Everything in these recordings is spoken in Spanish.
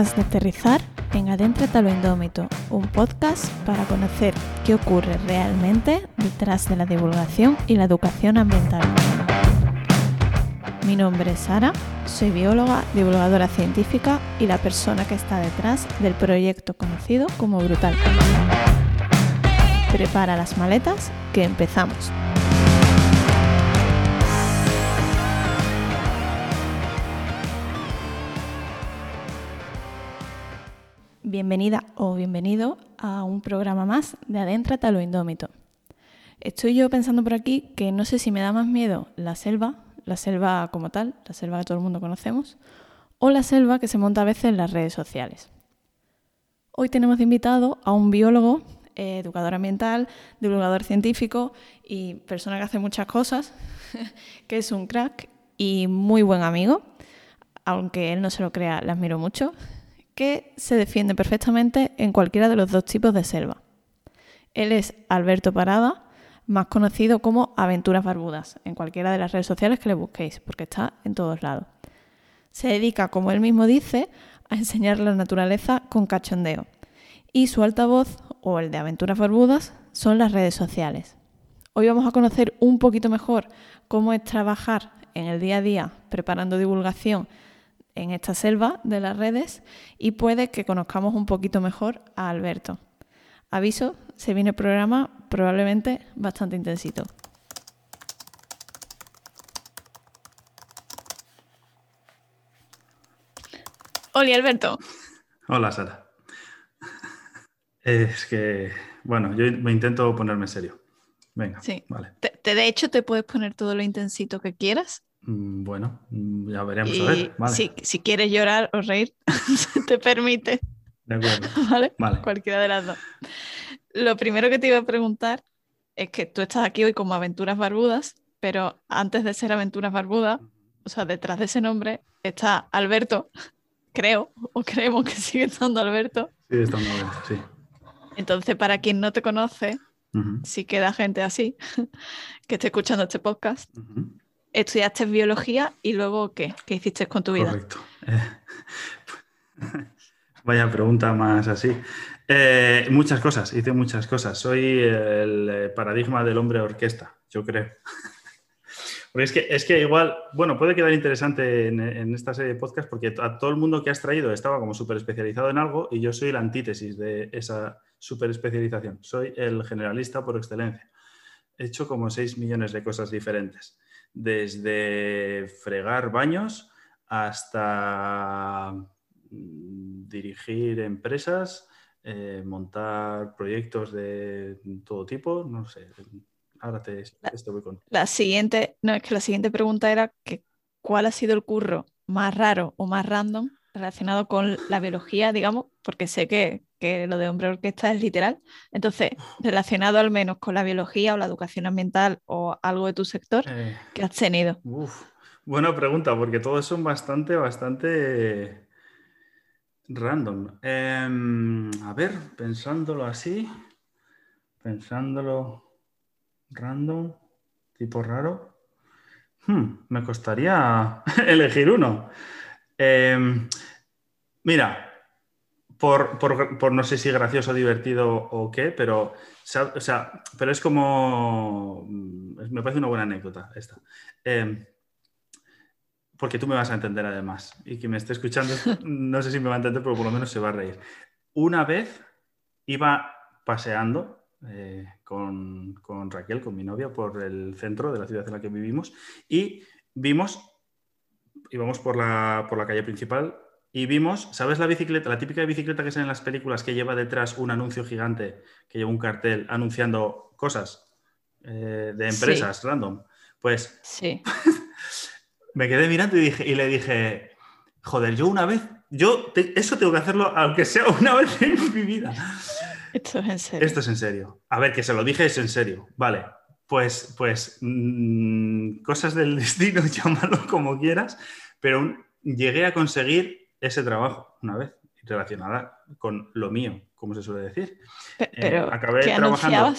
Acabas de aterrizar en Adéntrate a lo Indómito, un podcast para conocer qué ocurre realmente detrás de la divulgación y la educación ambiental. Mi nombre es Sara, soy bióloga, divulgadora científica y la persona que está detrás del proyecto conocido como Brutal. Prepara las maletas, que empezamos. Bienvenida o bienvenido a un programa más de Adéntrate a lo Indómito. Estoy yo pensando por aquí que no sé si me da más miedo la selva, la selva como tal, la selva que todo el mundo conocemos, o la selva que se monta a veces en las redes sociales. Hoy tenemos invitado a un biólogo, eh, educador ambiental, divulgador científico y persona que hace muchas cosas, que es un crack y muy buen amigo, aunque él no se lo crea, le admiro mucho que se defiende perfectamente en cualquiera de los dos tipos de selva. Él es Alberto Parada, más conocido como Aventuras Barbudas, en cualquiera de las redes sociales que le busquéis, porque está en todos lados. Se dedica, como él mismo dice, a enseñar la naturaleza con cachondeo. Y su altavoz, o el de Aventuras Barbudas, son las redes sociales. Hoy vamos a conocer un poquito mejor cómo es trabajar en el día a día preparando divulgación en esta selva de las redes y puede que conozcamos un poquito mejor a Alberto. Aviso, se viene el programa probablemente bastante intensito. Hola Alberto. Hola Sara. Es que, bueno, yo me intento ponerme serio. Venga, sí. vale. de hecho, te puedes poner todo lo intensito que quieras bueno, mm, ya veremos a ver. Si, quieres llorar o reír, te permite. De acuerdo. ¿Vale? Cualquiera de las dos. Lo primero que te iba a preguntar es que tú estás aquí hoy como Aventuras Barbudas, pero antes de ser Aventuras Barbudas, o sea, detrás de ese nombre está Alberto, creo, o creemos que sigue estando Alberto. Sigue estando Alberto, sí. Entonces, para quien no te conoce, si queda gente así que esté escuchando este podcast, estudiaste biología y luego ¿qué? ¿Qué hiciste con tu vida? Correcto. Eh, vaya pregunta más así. Eh, muchas cosas, hice muchas cosas. Soy el eh, paradigma del hombre orquesta, yo creo. Es que, es que igual, bueno, puede quedar interesante en, esta serie de podcast porque a todo el mundo que has traído estaba como súper especializado en algo y yo soy la antítesis de esa súper especialización. Soy el generalista por excelencia. He hecho como 6 millones de cosas diferentes desde fregar baños hasta mm, dirigir empresas, eh, montar proyectos de todo tipo, no sé. Ahora te, voy con. La siguiente, no, es que la siguiente pregunta era que ¿cuál ha sido el curro más raro o más random relacionado con la biología, digamos, porque sé que, lo de hombre orquesta es literal. Entonces, relacionado al menos con la biología o la educación ambiental o algo de tu sector, eh, ¿qué has tenido? buena pregunta, porque todos son bastante, bastante random. Em, a ver, pensándolo así, pensándolo random, tipo raro, hmm, me costaría elegir uno. Em, mira, por, no sé si gracioso, divertido o qué, pero, pero es como. Mm, me parece una buena anécdota esta. Em, porque tú me vas a entender además. Y quien me esté escuchando, no sé si me va a entender, pero por lo menos se va a reír. Una vez iba paseando eh, con, con, Raquel, con mi novia, por el centro de la ciudad en la que vivimos y vimos íbamos por la, por la calle principal y vimos, ¿sabes la bicicleta, la típica bicicleta que sale en las películas que lleva detrás un anuncio gigante, que lleva un cartel anunciando cosas eh, de empresas random? Pues sí. me quedé mirando y, dije, y le dije, joder, yo una vez, yo eso tengo que hacerlo aunque sea una vez en mi vida. Esto es en serio. Esto es en serio. A ver, que se lo dije es en serio. Vale, pues, pues mm, cosas del destino, llámalo como quieras, pero llegué a conseguir ese trabajo una vez relacionada con lo mío, como se suele decir. Eh, pero, acabé trabajando,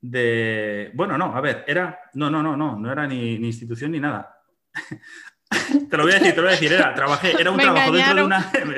de... Bueno, no, a ver, era... No, no, no, no, no era ni, ni institución ni nada. te lo voy a decir, te lo voy a decir, era, trabajé, era un Me trabajo dentro de una... Me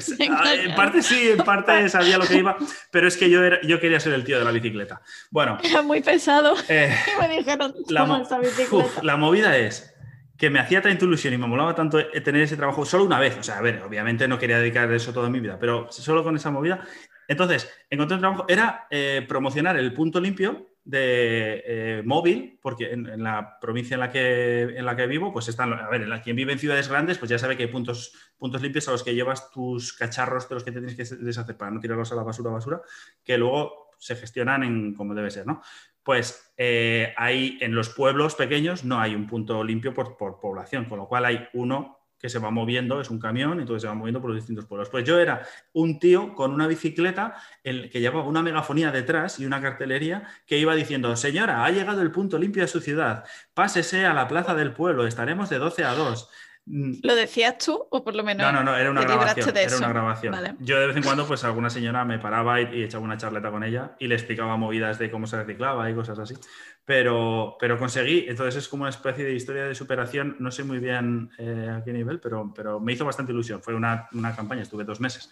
en parte sí, en parte sabía lo que iba, pero es que yo, era, yo quería ser el tío de la bicicleta. Bueno, Era muy pesado. eh, Y me dijeron, la, mo-. Uf, la movida es que me hacía tanta ilusión y me molaba tanto tener ese trabajo solo una vez. O sea, a ver, obviamente no quería dedicar eso toda mi vida, pero solo con esa movida. Entonces, encontré un trabajo, era eh, promocionar el punto limpio de eh, móvil, porque en, la provincia en la, que, en la que vivo, pues están, a ver, quien vive en ciudades grandes, pues ya sabe que hay puntos, puntos limpios a los que llevas tus cacharros de los que te tienes que deshacer para no tirarlos a la basura, basura, que luego se gestionan en como debe ser, ¿no? Pues eh, hay en los pueblos pequeños no hay un punto limpio por, por población, con lo cual hay uno que se va moviendo, es un camión, entonces se va moviendo por los distintos pueblos. Pues yo era un tío con una bicicleta el, que llevaba una megafonía detrás y una cartelería que iba diciendo, señora, ha llegado el punto limpio de su ciudad, pásese a la plaza del pueblo, estaremos de 12 a 2. Mm, ¿Lo decías tú o por lo menos? no, no, no, era una grabación. Era una grabación. Vale. Yo de vez en cuando, pues alguna señora me paraba y, y echaba una charleta con ella y le explicaba movidas de cómo se reciclaba y cosas así. Pero, pero conseguí, entonces es como una especie de historia de superación, no sé muy bien eh, a qué nivel, pero, pero me hizo bastante ilusión. Fue una, una campaña, estuve dos meses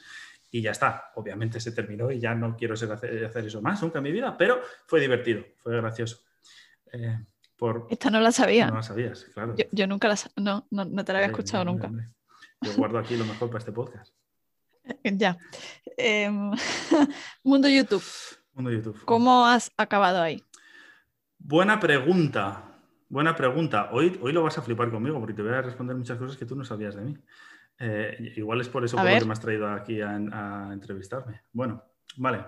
y ya está. Obviamente se terminó y ya no quiero hacer, hacer eso más nunca en mi vida, pero fue divertido, fue gracioso. Eh, por... Esta no la sabía. No la sabías, claro. Yo, yo nunca la no, no, no te la había escuchado nunca. Yo guardo aquí lo mejor para este podcast. Ya. Em, mundo YouTube. Mundo YouTube. ¿Cómo has acabado ahí? Buena pregunta. Buena pregunta. Hoy, hoy lo vas a flipar conmigo porque te voy a responder muchas cosas que tú no sabías de mí. Eh, igual es por eso por lo que me has traído aquí a, a entrevistarme. Bueno, vale.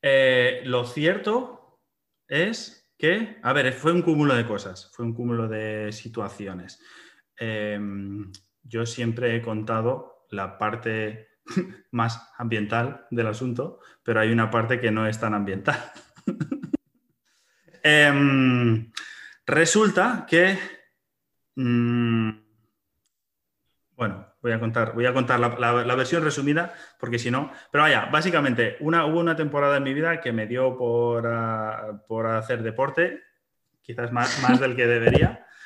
Eh, lo cierto es que, a ver, fue un cúmulo de cosas, fue un cúmulo de situaciones. Eh, yo siempre he contado la parte más ambiental del asunto, pero hay una parte que no es tan ambiental. Em, resulta que. mm, bueno, voy a contar, voy a contar la, la- la versión resumida, porque si no. Pero vaya, básicamente, una, hubo una temporada en mi vida que me dio por, ah, por hacer deporte, quizás más, más del que debería.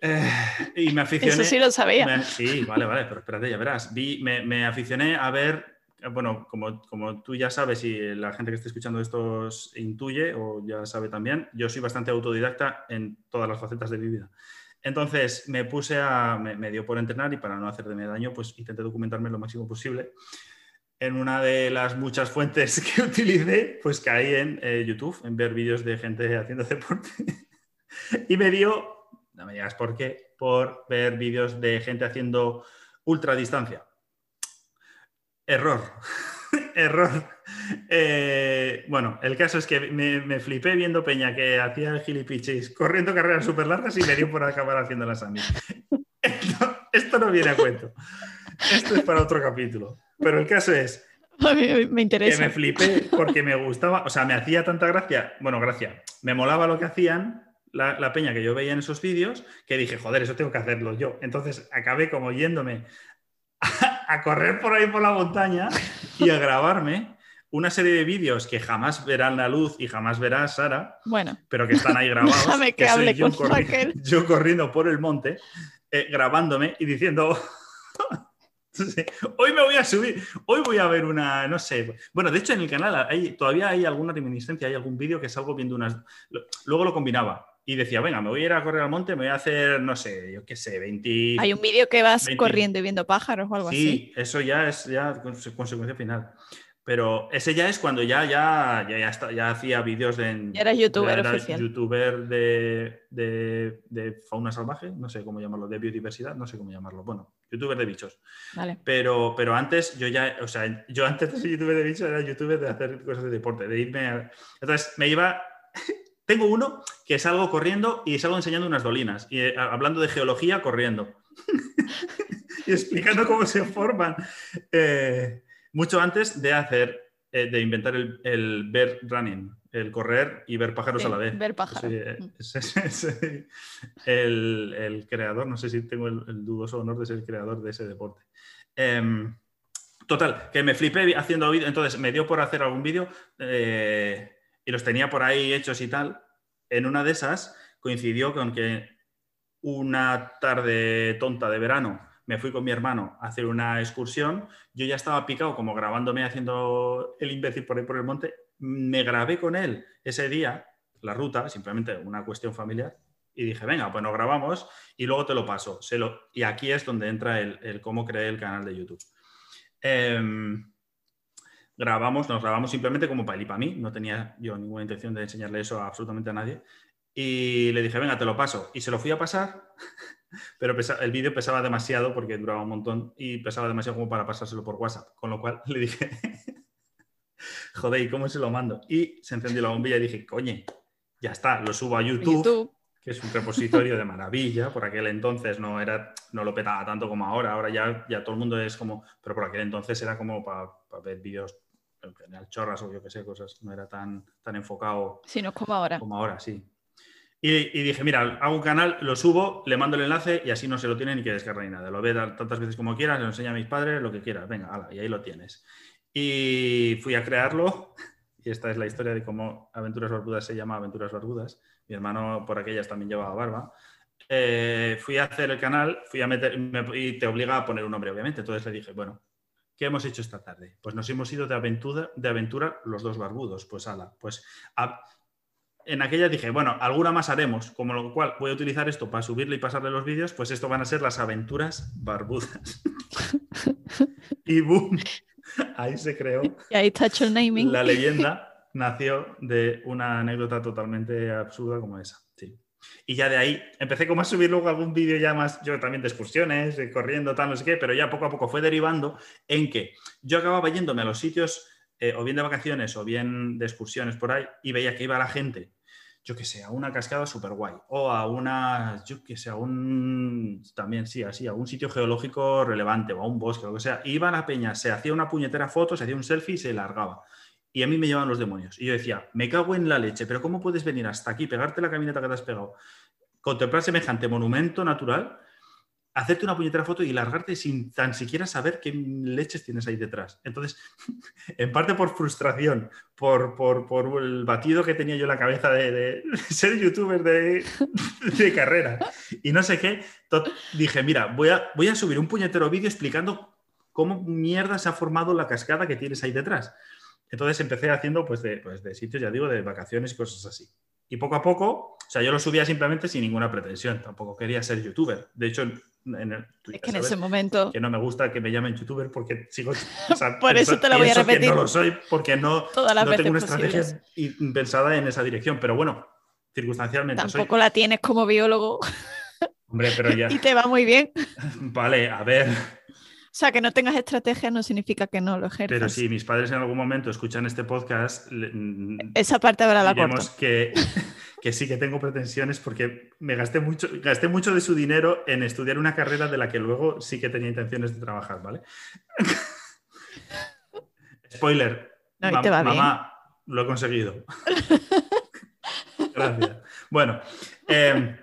Eh, y me aficioné. Eso sí lo sabía. Me- sí, vale, vale, pero espérate, ya verás. Vi, me, me aficioné a ver, bueno, como, como tú ya sabes y la gente que esté escuchando esto intuye o ya sabe también, yo soy bastante autodidacta en todas las facetas de mi vida. Entonces me puse a, me, dio por entrenar y para no hacerme daño, pues intenté documentarme lo máximo posible. En una de las muchas fuentes que utilicé, pues caí en eh, YouTube, en ver vídeos de gente haciendo deporte. y me dio, no me digas por qué, por ver vídeos de gente haciendo ultradistancia. Error. Error. Eh, bueno, el caso es que me, me flipé viendo Peña que hacía el gilipichis corriendo carreras súper largas y me dio por acabar haciéndolas a mí. Esto, esto no viene a cuento. Esto es para otro capítulo. Pero el caso es A mí me que me flipé porque me gustaba, o sea, me hacía tanta gracia, bueno, gracia, me molaba lo que hacían la, la peña que yo veía en esos vídeos, que dije, joder, eso tengo que hacerlo yo. Entonces acabé como yéndome a, a correr por ahí por la montaña y a grabarme una serie de vídeos que jamás verán la luz y jamás verá Sara, Bueno, pero que están ahí grabados. Que soy hable yo, con Raquel. yo corriendo por el monte, eh, grabándome y diciendo, sí, hoy me voy a subir, hoy voy a ver una, no sé. Bueno, de hecho en el canal hay, todavía hay alguna reminiscencia, hay algún vídeo que salgo viendo unas... Luego lo combinaba y decía, venga, me voy a ir a correr al monte, me voy a hacer, no sé, yo qué sé, 20... hay un vídeo que vas 20. corriendo y viendo pájaros o algo así. Sí, eso ya es ya conse- consecuencia final. Pero ese ya es cuando ya, ya, ya, ya, está- ya hacía vídeos de... Ya eras youtuber era oficial. youtuber de, de- de fauna salvaje, no sé cómo llamarlo, de biodiversidad, no sé cómo llamarlo. Bueno, youtuber de bichos. Vale. Pero, pero antes yo ya, o sea, yo antes de ser youtuber de bichos era youtuber de hacer cosas de deporte, de irme a... Entonces me iba... Tengo uno que salgo corriendo y salgo enseñando unas dolinas, y eh, hablando de geología corriendo. y explicando cómo se forman. Eh, mucho antes de hacer, eh, de inventar el, el bear running, el correr y ver pájaros a la vez. ver pájaros. Sí, eh, Mm. el, el creador, no sé si tengo el, el dudoso honor de ser el creador de ese deporte. Em, total, que me flipé haciendo vídeo, entonces me dio por hacer algún vídeo. eh, y los tenía por ahí hechos y tal. En una de esas coincidió con que una tarde tonta de verano me fui con mi hermano a hacer una excursión. Yo ya estaba picado como grabándome haciendo el imbécil por ahí por el monte. Me grabé con él ese día la ruta, simplemente una cuestión familiar. Y dije, venga, pues nos grabamos y luego te lo paso. Se. Y aquí es donde entra el, cómo creé el canal de YouTube. Em, grabamos, nos grabamos simplemente como para él y para mí. No tenía yo ninguna intención de enseñarle eso absolutamente a nadie. Y le dije, venga, te lo paso. Y se lo fui a pasar pero el vídeo pesaba demasiado porque duraba un montón y pesaba demasiado como para pasárselo por WhatsApp. Con lo cual le dije, joder, ¿y cómo se lo mando? Y se encendió la bombilla y dije, coñe, ya está, lo subo a YouTube, que es un repositorio de maravilla. Por aquel entonces no, era, no lo petaba tanto como ahora. Ahora ya, ya todo el mundo es como, pero por aquel entonces era como para, ver vídeos en general chorras o yo que sé, cosas. No era tan, tan enfocado. Sí, no es como ahora. Como ahora, sí. Y, dije, mira, hago un canal, lo subo, le mando el enlace y así no se lo tiene ni que descargar ni nada. Lo ve tantas veces como quieras, le enseña a mis padres, lo que quieras. Venga, ala, y ahí lo tienes. Y fui a crearlo. Y esta es la historia de cómo Aventuras Barbudas se llama Aventuras Barbudas. Mi hermano por aquellas también llevaba barba. Eh, fui a hacer el canal, fui a meter, y te obliga a poner un nombre, obviamente. Entonces le dije, bueno, ¿qué hemos hecho esta tarde? Pues nos hemos ido de aventura, de aventura los dos barbudos. Pues ala, pues en aquella dije, bueno, alguna más haremos, como lo cual voy a utilizar esto para subirle y pasarle los vídeos, pues esto van a ser las aventuras barbudas. y boom, ahí se creó. Y ahí está hecho el naming. La leyenda nació de una anécdota totalmente absurda como esa. Sí. Y ya de ahí empecé como a subir luego algún vídeo ya más, yo también de excursiones, corriendo, tal, no sé qué, pero ya poco a poco fue derivando en que yo acababa yéndome a los sitios, eh, o bien de vacaciones o bien de excursiones por ahí, y veía que iba la gente yo que sé, a una cascada súper guay, o a una, yo que sé, a un, también sí, así, a un sitio geológico relevante, o a un bosque, o lo que sea, iba a la peña, se hacía una puñetera foto, se hacía un selfie y se largaba. Y a mí me llevaban los demonios. Y yo decía, me cago en la leche, pero ¿cómo puedes venir hasta aquí, pegarte la caminata que te has pegado, contemplar semejante monumento natural hacerte una puñetera foto y largarte sin tan siquiera saber qué leches tienes ahí detrás. Entonces, en parte por frustración, por, por, el batido que tenía yo en la cabeza de, ser youtuber de, de, carrera y no sé qué, dije, mira, voy a, voy a subir un puñetero vídeo explicando cómo mierda se ha formado la cascada que tienes ahí detrás. Entonces empecé haciendo pues de, pues de sitios, ya digo, de vacaciones y cosas así. Y poco a poco, o sea, yo lo subía simplemente sin ninguna pretensión, tampoco quería ser youtuber. De hecho, en el, es que en ese momento... Que no me gusta que me llamen youtuber porque sigo... Por eso te lo voy a repetir. no lo soy porque no, no tengo una estrategia pensada en esa dirección. Pero bueno, circunstancialmente... Tampoco la tienes como biólogo. Hombre, pero ya... y te va muy bien. Vale, a ver... O sea, que no tengas estrategia no significa que no lo ejerzas. Pero si mis padres en algún momento escuchan este podcast... Esa parte habrá la corto. que que sí que tengo pretensiones porque me gasté mucho, gasté mucho de su dinero en estudiar una carrera de la que luego sí que tenía intenciones de trabajar, ¿vale? Spoiler. mamá, lo he conseguido. Gracias. Bueno, em,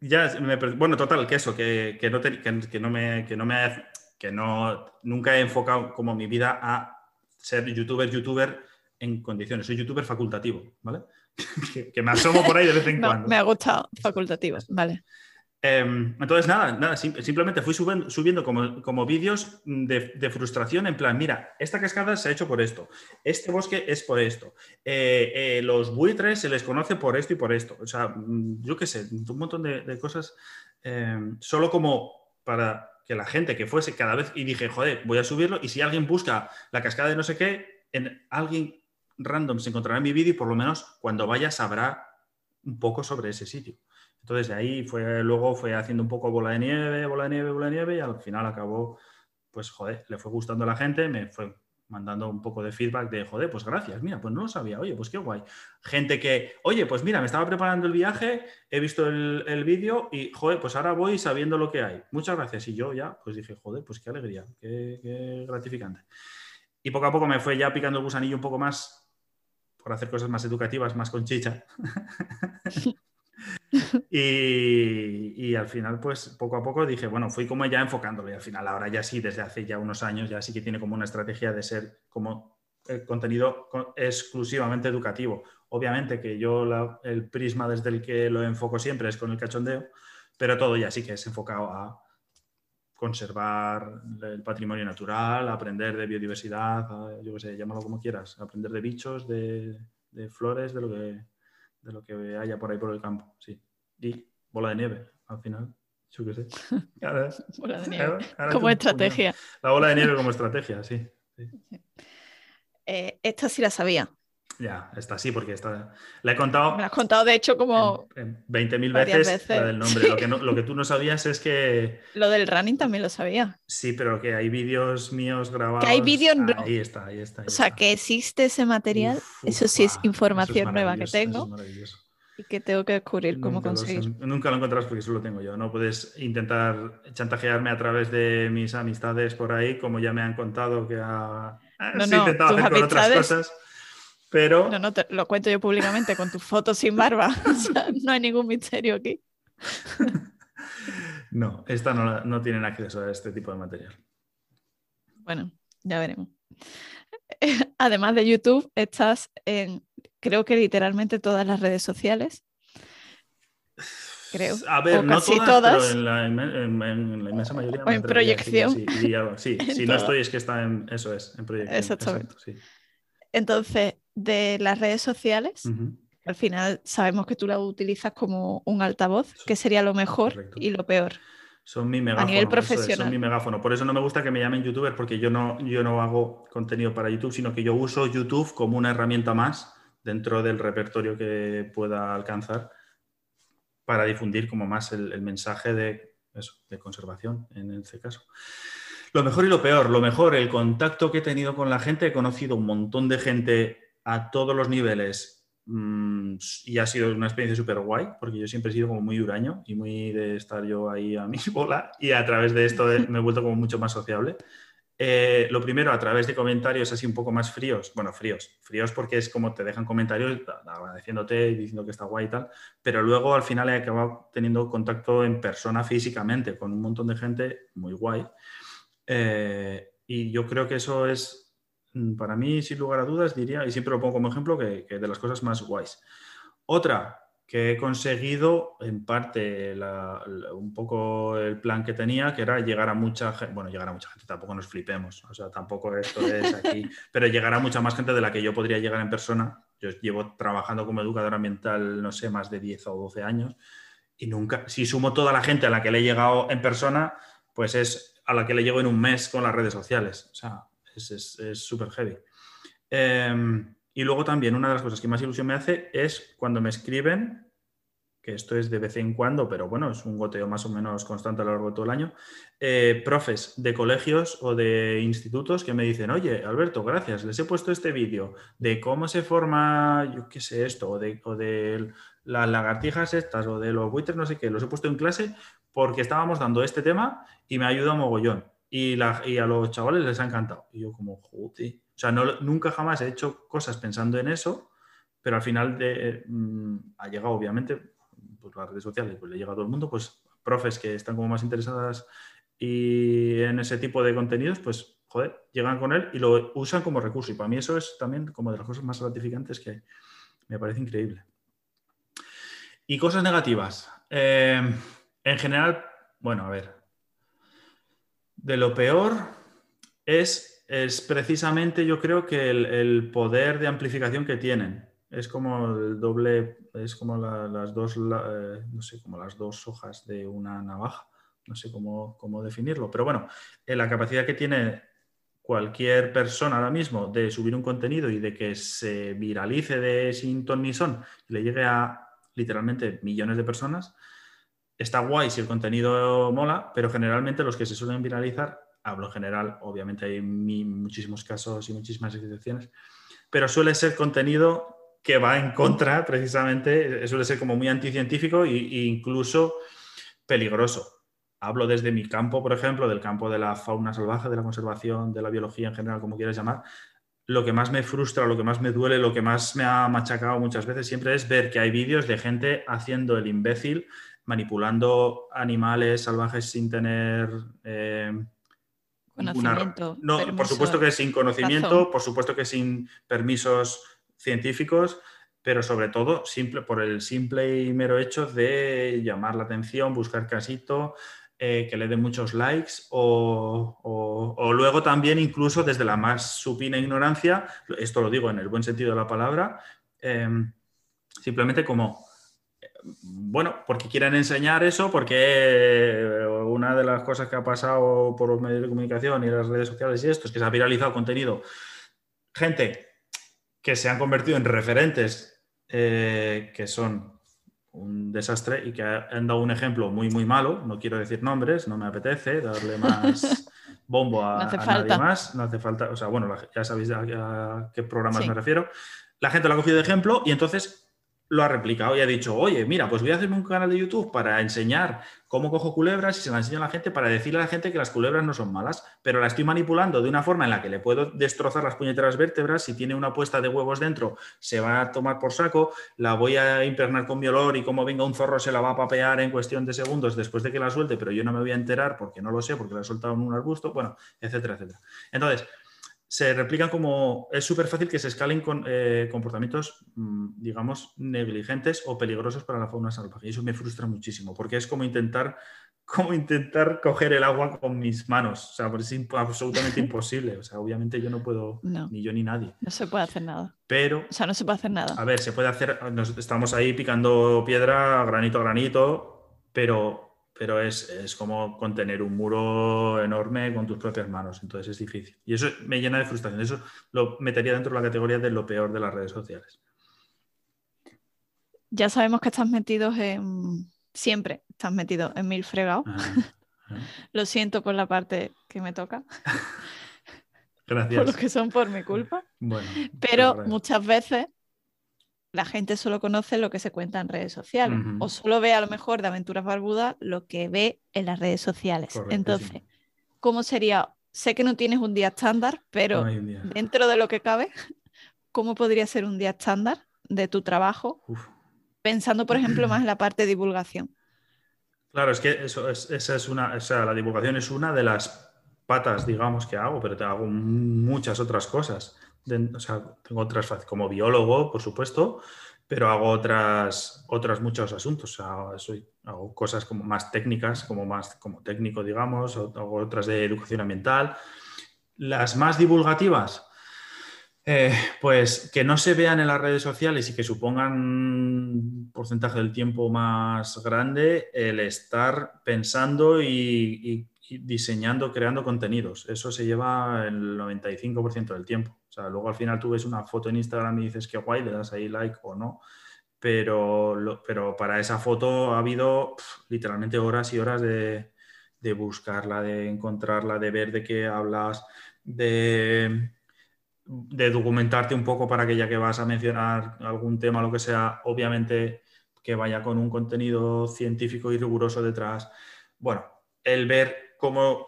ya bueno, total, que eso, que, no que, no me, que no me que no nunca he enfocado como mi vida a ser youtuber, youtuber en condiciones. Soy youtuber facultativo, ¿vale? que, me asomo por ahí de vez en cuando. Me ha gustado, facultativas, vale. Em, entonces, nada, nada simplemente fui subiendo, como, vídeos de, frustración en plan, mira, esta cascada se ha hecho por esto, este bosque es por esto, eh, eh, los buitres se les conoce por esto y por esto. O sea, mm, yo qué sé, un montón de, cosas, em, solo como para que la gente que fuese cada vez, y dije, joder, voy a subirlo, y si alguien busca la cascada de no sé qué, en, alguien random se encontrará en mi vídeo y por lo menos cuando vaya sabrá un poco sobre ese sitio. Entonces de ahí fue, luego fue haciendo un poco bola de nieve, bola de nieve, bola de nieve y al final acabó, pues joder, le fue gustando a la gente, me fue mandando un poco de feedback de, joder, pues gracias, mira, pues no lo sabía, oye, pues qué guay. Gente que, oye, pues mira, me estaba preparando el viaje, he visto el, vídeo y, joder, pues ahora voy sabiendo lo que hay. Muchas gracias. Y yo ya, pues dije, joder, pues qué alegría, qué, qué gratificante. Y poco a poco me fue ya picando el gusanillo un poco más por hacer cosas más educativas, más con. y, al final, pues poco a poco dije, bueno, fui como ya enfocándolo y al final ahora ya sí, desde hace ya unos años, ya sí que tiene como una estrategia de ser como eh, contenido exclusivamente educativo. Obviamente que yo el prisma desde el que lo enfoco siempre es con el cachondeo, pero todo ya sí que es enfocado a conservar el patrimonio natural, aprender de biodiversidad, yo qué sé, llámalo como quieras, aprender de bichos, de, flores, de lo, que, de lo que haya por ahí por el campo, sí. Y bola de nieve, al final. Yo qué sé. bola de nieve. como estrategia. La bola de nieve como estrategia, sí. Eh, esta sí la sabía. Ya, está así, porque está. La he contado. Me la has contado, de hecho, como. 20.000 veces, la del nombre. Lo que, lo que tú no sabías es que. Lo del running también lo sabía. Sí, pero que hay vídeos míos grabados. Que hay vídeos. Ahí está, ahí está. o sea, que existe ese material. eso sí es información nueva que tengo. y que tengo que descubrir cómo conseguir. nunca lo encontrarás porque eso lo tengo yo. No puedes intentar chantajearme a través de mis amistades por ahí, como ya me han contado que ha. No, no, intentado hacer con otras cosas pero... No, no, te, lo cuento yo públicamente con tus fotos sin barba. no hay ningún misterio aquí. no, esta no, no tienen acceso a este tipo de material. Bueno, ya veremos. Además de YouTube, estás en, creo que literalmente todas las redes sociales. Creo. A ver, no todas, pero en la, inmensa mayoría. O en proyección. sí, si no estoy es que está en, eso es, en proyección. Exactamente. Entonces, de las redes sociales, al final sabemos que tú la utilizas como un altavoz, que sería lo mejor y lo peor. Son mi megáfono. A nivel profesional. son mi megáfono. Por eso no me gusta que me llamen youtuber, porque yo no, yo no hago contenido para YouTube, sino que yo uso YouTube como una herramienta más dentro del repertorio que pueda alcanzar para difundir como más el, mensaje de, de conservación en este caso. Lo mejor y lo peor. Lo mejor, el contacto que he tenido con la gente. He conocido un montón de gente a todos los niveles mm, y ha sido una experiencia súper guay, porque yo siempre he sido como muy huraño y muy de estar yo ahí a mi bola y a través de esto me he vuelto como mucho más sociable. Eh, lo primero, a través de comentarios así un poco más fríos, bueno, fríos, fríos porque es como te dejan comentarios agradeciéndote y diciendo que está guay y tal, pero luego al final he acabado teniendo contacto en persona físicamente con un montón de gente muy guay. Eh, y yo creo que eso es para mí, sin lugar a dudas, diría, y siempre lo pongo como ejemplo, que, de las cosas más guays. Otra que he conseguido, en parte, un poco el plan que tenía, que era llegar a mucha gente, bueno, llegar a mucha gente, tampoco nos flipemos, o sea, tampoco esto es aquí, pero llegar a mucha más gente de la que yo podría llegar en persona. Yo llevo trabajando como educador ambiental, no sé, más de 10 o 12 años, y nunca, si sumo toda la gente a la que le he llegado en persona, pues es a la que le llego en un mes con las redes sociales. O sea, es súper heavy. Em, y luego también una de las cosas que más ilusión me hace es cuando me escriben, que esto es de vez en cuando, pero bueno, es un goteo más o menos constante a lo largo de todo el año, eh, profes de colegios o de institutos que me dicen, oye, Alberto, gracias, les he puesto este vídeo de cómo se forma, yo qué sé, esto, o de, o de las lagartijas estas, o de los buitres, no sé qué, los he puesto en clase porque estábamos dando este tema y me ayuda mogollón y, a los chavales les ha encantado. Y yo como, joder. O sea, no, nunca jamás he hecho cosas pensando en eso, pero al final de, mm, ha llegado, obviamente, por las redes sociales, pues le llega a todo el mundo, pues profes que están como más interesadas y en ese tipo de contenidos, pues, joder, llegan con él y lo usan como recurso. Y para mí eso es también como de las cosas más gratificantes que me parece increíble. Y cosas negativas. Eh, en general, bueno, a ver, de lo peor es, es precisamente, yo creo que el, poder de amplificación que tienen. Es como el doble, es como las dos, eh, no sé, como las dos hojas de una navaja. No sé cómo, cómo definirlo, pero bueno, eh, la capacidad que tiene cualquier persona ahora mismo de subir un contenido y de que se viralice de sin ton ni son le llegue a literalmente millones de personas, está guay si el contenido mola, pero generalmente los que se suelen viralizar, hablo en general, obviamente hay muchísimos casos y muchísimas excepciones, pero suele ser contenido que va en contra, precisamente, suele ser como muy anticientífico e incluso peligroso. Hablo desde mi campo, por ejemplo, del campo de la fauna salvaje, de la conservación, de la biología en general, como quieras llamar. Lo que más me frustra, lo que más me duele, lo que más me ha machacado muchas veces siempre es ver que hay vídeos de gente haciendo el imbécil manipulando animales salvajes sin tener... Eh, Conocimiento. no, por supuesto que sin conocimiento, por supuesto que sin permisos científicos, pero sobre todo simple, por el simple y mero hecho de llamar la atención, buscar casito, eh, que le den muchos likes o, luego también incluso desde la más supina ignorancia, esto lo digo en el buen sentido de la palabra, em, simplemente como, bueno, porque quieren enseñar eso, porque una de las cosas que ha pasado por los medios de comunicación y las redes sociales y esto es que se ha viralizado contenido, gente que se han convertido en referentes eh, que son un desastre y que han dado un ejemplo muy, muy malo. No quiero decir nombres, no me apetece darle más bombo a, nadie más. No hace falta, o sea, bueno, ya sabéis a, qué programas me refiero. La gente lo ha cogido de ejemplo y entonces lo ha replicado y ha dicho, oye, mira, pues voy a hacerme un canal de YouTube para enseñar cómo cojo culebras y se la enseño a la gente para decirle a la gente que las culebras no son malas, pero la estoy manipulando de una forma en la que le puedo destrozar las puñeteras vértebras, si tiene una puesta de huevos dentro, se va a tomar por saco, la voy a impregnar con mi olor y como venga un zorro se la va a papear en cuestión de segundos después de que la suelte, pero yo no me voy a enterar porque no lo sé, porque la he soltado en un arbusto, bueno, etcétera, etcétera. Entonces, se replican como es súper fácil que se escalen con eh, comportamientos, mm, digamos, negligentes o peligrosos para la fauna salvaje. Y eso me frustra muchísimo, porque es como intentar, como intentar coger el agua con mis manos. O sea, pues es absolutamente imposible. O sea, obviamente yo no puedo, ni yo ni nadie. No se puede hacer nada. Pero. O sea, no se puede hacer nada. A ver, se puede hacer. estamos ahí picando piedra, granito a granito, pero pero es, como contener un muro enorme con tus propias manos, entonces es difícil. Y eso me llena de frustración, eso lo metería dentro de la categoría de lo peor de las redes sociales. Ya sabemos que estás metido en, siempre estás metido en mil fregados. lo siento por la parte que me toca. Gracias. Por lo que son por mi culpa. Bueno, pero muchas veces la gente solo conoce lo que se cuenta en redes sociales o solo ve a lo mejor de Aventuras Barbudas lo que ve en las redes sociales. Entonces, ¿cómo sería? Sé que no tienes un día estándar, pero dentro de lo que cabe, ¿cómo podría ser un día estándar de tu trabajo? Pensando, por ejemplo, más en la parte de divulgación. Claro, es que eso es, esa es una, o sea, la divulgación es una de las patas, digamos, que hago, pero te hago muchas otras cosas o sea, tengo otras como biólogo, por supuesto, pero hago otras, otras muchos asuntos. Hago cosas como más técnicas, como más como técnico, digamos, hago otras de educación ambiental. Las más divulgativas, eh, pues que no se vean en las redes sociales y que supongan un porcentaje del tiempo más grande el estar pensando y diseñando, creando contenidos. Eso se lleva el 95% del tiempo. O sea, luego al final tú ves una foto en Instagram y dices que guay, le das ahí like o no. Pero, pero para esa foto ha habido literalmente horas y horas de, buscarla, de encontrarla, de ver de qué hablas, de, de documentarte un poco para que ya que vas a mencionar algún tema, lo que sea, obviamente que vaya con un contenido científico y riguroso detrás. Bueno, el ver cómo,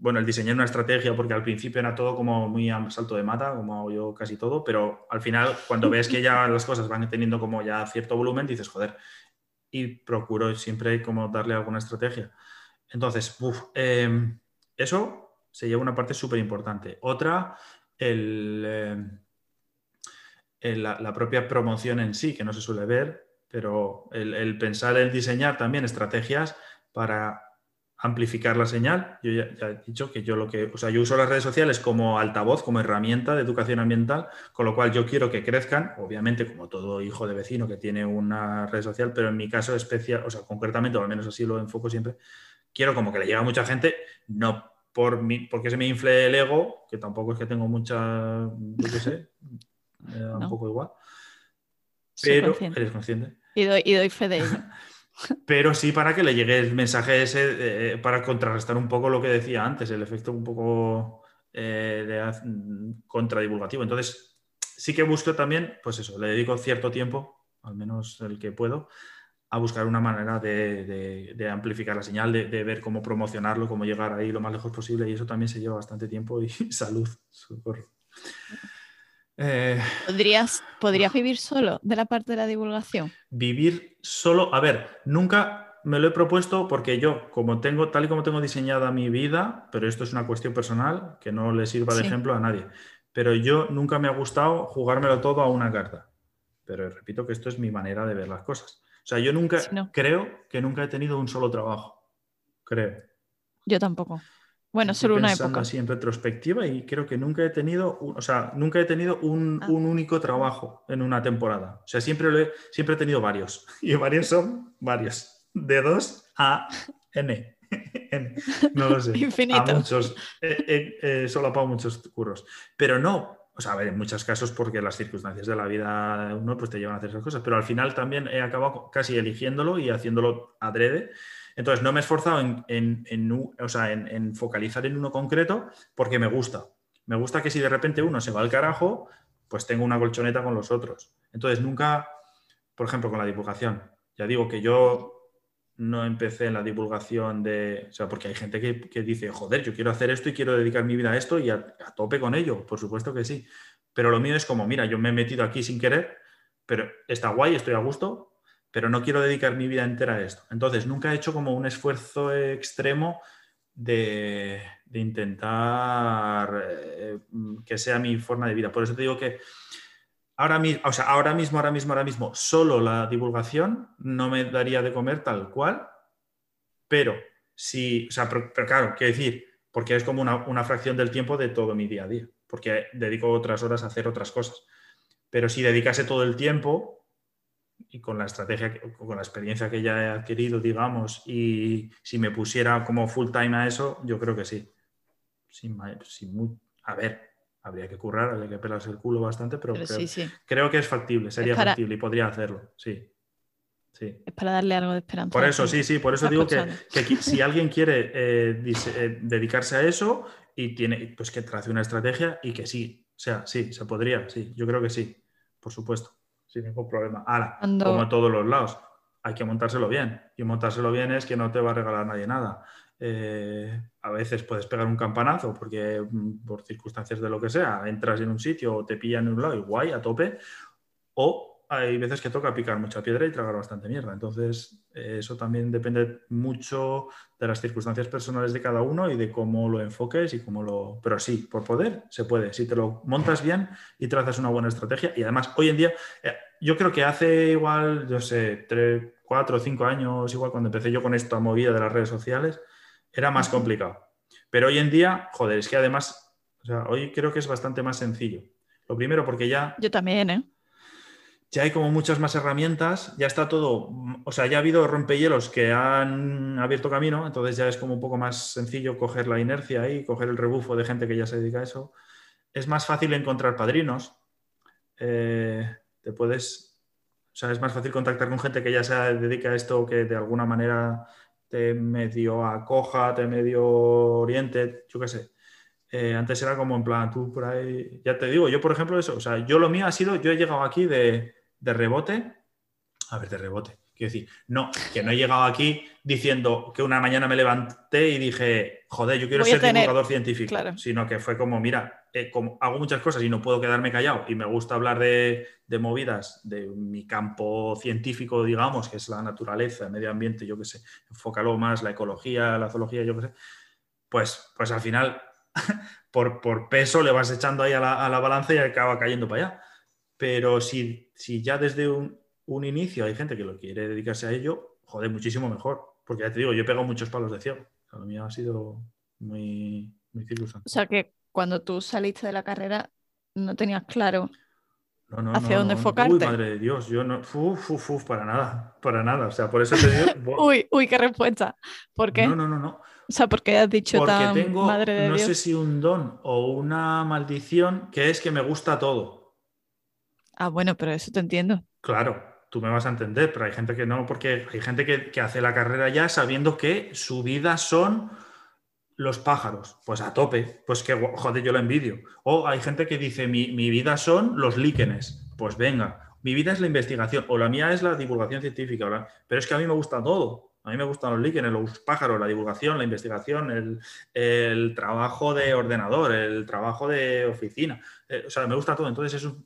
bueno, el diseñar una estrategia, porque al principio era todo como muy a salto de mata, como hago yo casi todo, pero al final, cuando ves que ya las cosas van teniendo como ya cierto volumen, dices, joder, y procuro siempre como darle alguna estrategia. Entonces, em, eso se lleva una parte súper importante. Otra, em, la, propia promoción en sí, que no se suele ver, pero el, el pensar, el diseñar también estrategias para amplificar la señal. Yo ya, he dicho que yo lo que, o sea, yo uso las redes sociales como altavoz, como herramienta de educación ambiental, con lo cual yo quiero que crezcan, obviamente como todo hijo de vecino que tiene una red social, pero en mi caso especial, o sea, concretamente, o al menos así lo enfoco siempre, quiero como que le llegue a mucha gente, no por mí, porque se me infle el ego, que tampoco es que tengo mucha, yo qué sé, me da un poco igual. Pero eres consciente. Y doy, y doy fe de ello. pero sí para que le llegue el mensaje ese, eh, para contrarrestar un poco lo que decía antes, el efecto un poco eh, de, contradivulgativo. Entonces, sí que busco también, pues eso, le dedico cierto tiempo, al menos el que puedo, a buscar una manera de, amplificar la señal, de, ver cómo promocionarlo, cómo llegar ahí lo más lejos posible, y eso también se lleva bastante tiempo y salud, socorro. Eh, ¿Podrías, vivir solo de la parte de la divulgación? Vivir solo, a ver, nunca, me lo he propuesto porque yo, como tengo, tal y como tengo diseñada mi vida, pero esto es una cuestión personal que no le sirva de ejemplo a nadie, pero yo nunca me ha gustado jugármelo todo a una carta. Pero repito que esto es mi manera de ver las cosas. O sea, yo nunca, creo que nunca he tenido un solo trabajo. Creo. Yo tampoco. Bueno, solo una época. así en retrospectiva y creo que nunca he tenido, o sea, nunca he tenido un, ah. un, único trabajo en una temporada. O sea, siempre, lo he, siempre he tenido varios. Y varios son varios. De dos a N. No lo sé. Infinito. A muchos. He, solapado muchos curros. Pero no, o sea, a ver, en muchos casos porque las circunstancias de la vida de uno pues te llevan a hacer esas cosas, pero al final también he acabado casi eligiéndolo y haciéndolo adrede entonces, no me he esforzado en, focalizar en uno concreto porque me gusta. Me gusta que si de repente uno se va al carajo, pues tengo una colchoneta con los otros. Entonces, nunca, por ejemplo, con la divulgación. Ya digo que yo no empecé en la divulgación de, o sea, porque hay gente que, dice, joder, yo quiero hacer esto y quiero dedicar mi vida a esto y a, a, tope con ello, por supuesto que sí. Pero lo mío es como, mira, yo me he metido aquí sin querer, pero está guay, estoy a gusto, pero no quiero dedicar mi vida entera a esto. Entonces, nunca he hecho como un esfuerzo extremo de, intentar eh, que sea mi forma de vida. Por eso te digo que ahora mismo, ahora mismo, ahora mismo, ahora mismo, solo la divulgación no me daría de comer tal cual, pero si, o sea, pero, claro, quiero decir, porque es como una fracción del tiempo de todo mi día a día, porque dedico otras horas a hacer otras cosas. Pero si dedicase todo el tiempo, y con la estrategia, con la experiencia que ya he adquirido, digamos, y si me pusiera como full time a eso, yo creo que sí. Sin, a ver, habría que currar, habría que pelarse el culo bastante, pero, creo, que es factible, sería factible y podría hacerlo, sí. Sí. Es para darle algo de esperanza. Por eso, sí, sí, por eso digo que, si alguien quiere eh, eh, dedicarse a eso y tiene, pues que trace una estrategia y que sí, o sea, sí, se podría, sí, yo creo que sí, por supuesto sin ningún problema. Ahora, como en todos los lados, hay que montárselo bien. Y montárselo bien es que no te va a regalar nadie nada. Eh, a veces puedes pegar un campanazo porque mm, por circunstancias de lo que sea, entras en un sitio o te pillan en un lado y guay, a tope. O hay veces que toca picar mucha piedra y tragar bastante mierda. Entonces, eh, eso también depende mucho de las circunstancias personales de cada uno y de cómo lo enfoques y cómo lo... Pero sí, por poder, se puede. Si te lo montas bien y trazas una buena estrategia. Y además, hoy en día, eh, yo creo que hace igual, yo sé, tres, cuatro o cinco años, igual cuando empecé yo con esta movida de las redes sociales, era más complicado. Pero hoy en día, joder, es que además, o sea, hoy creo que es bastante más sencillo. Lo primero porque ya... Yo también, ¿eh? Ya hay como muchas más herramientas, ya está todo, o sea, ya ha habido rompehielos que han abierto camino, entonces ya es como un poco más sencillo coger la inercia y coger el rebufo de gente que ya se dedica a eso. Es más fácil encontrar padrinos, eh, te puedes, o sea, es más fácil contactar con gente que ya se dedica a esto que de alguna manera te medio acoja, te medio oriente, yo qué sé. Eh, antes era como en plan, tú por ahí, ya te digo, yo por ejemplo eso, o sea, yo lo mío ha sido, yo he llegado aquí de, de rebote, a ver, de rebote, quiero decir, no, que no he llegado aquí diciendo que una mañana me levanté y dije, joder, yo quiero ser divulgador científico, sino que fue como, mira, eh, como hago muchas cosas y no puedo quedarme callado y me gusta hablar de, movidas de mi campo científico, digamos, que es la naturaleza, el medio ambiente, yo qué sé, enfócalo más, la ecología, la zoología, yo qué sé, pues, pues al final, por, por peso le vas echando ahí a la, a la balanza y acaba cayendo para allá. Pero si, si ya desde un, inicio hay gente que lo quiere dedicarse a ello, joder, muchísimo mejor. Porque ya te digo, yo he pegado muchos palos de ciego. lo mío ha sido muy, muy O sea que cuando tú saliste de la carrera no tenías claro hacia dónde enfocarte. Uy, madre de Dios, yo no. Uf, uf, uf, para nada, para nada. O sea, por eso te digo. uy, uy, qué respuesta. ¿Por qué? No, no, no, no. O sea, porque has dicho Porque tan tengo, madre de no sé si un don o una maldición, que es que me gusta todo. Ah, bueno, pero eso te entiendo. Claro, tú me vas a entender, pero hay gente que no, porque hay gente que, hace la carrera ya sabiendo que su vida son los pájaros. Pues a tope, pues que joder, yo lo envidio. O hay gente que dice, mi, vida son los líquenes. Pues venga, mi vida es la investigación, o la mía es la divulgación científica, pero es que a mí me gusta todo. A mí me gustan los líquenes, los pájaros, la divulgación, la investigación, el, trabajo de ordenador, el trabajo de oficina. Eh, o sea, me gusta todo. Entonces es un,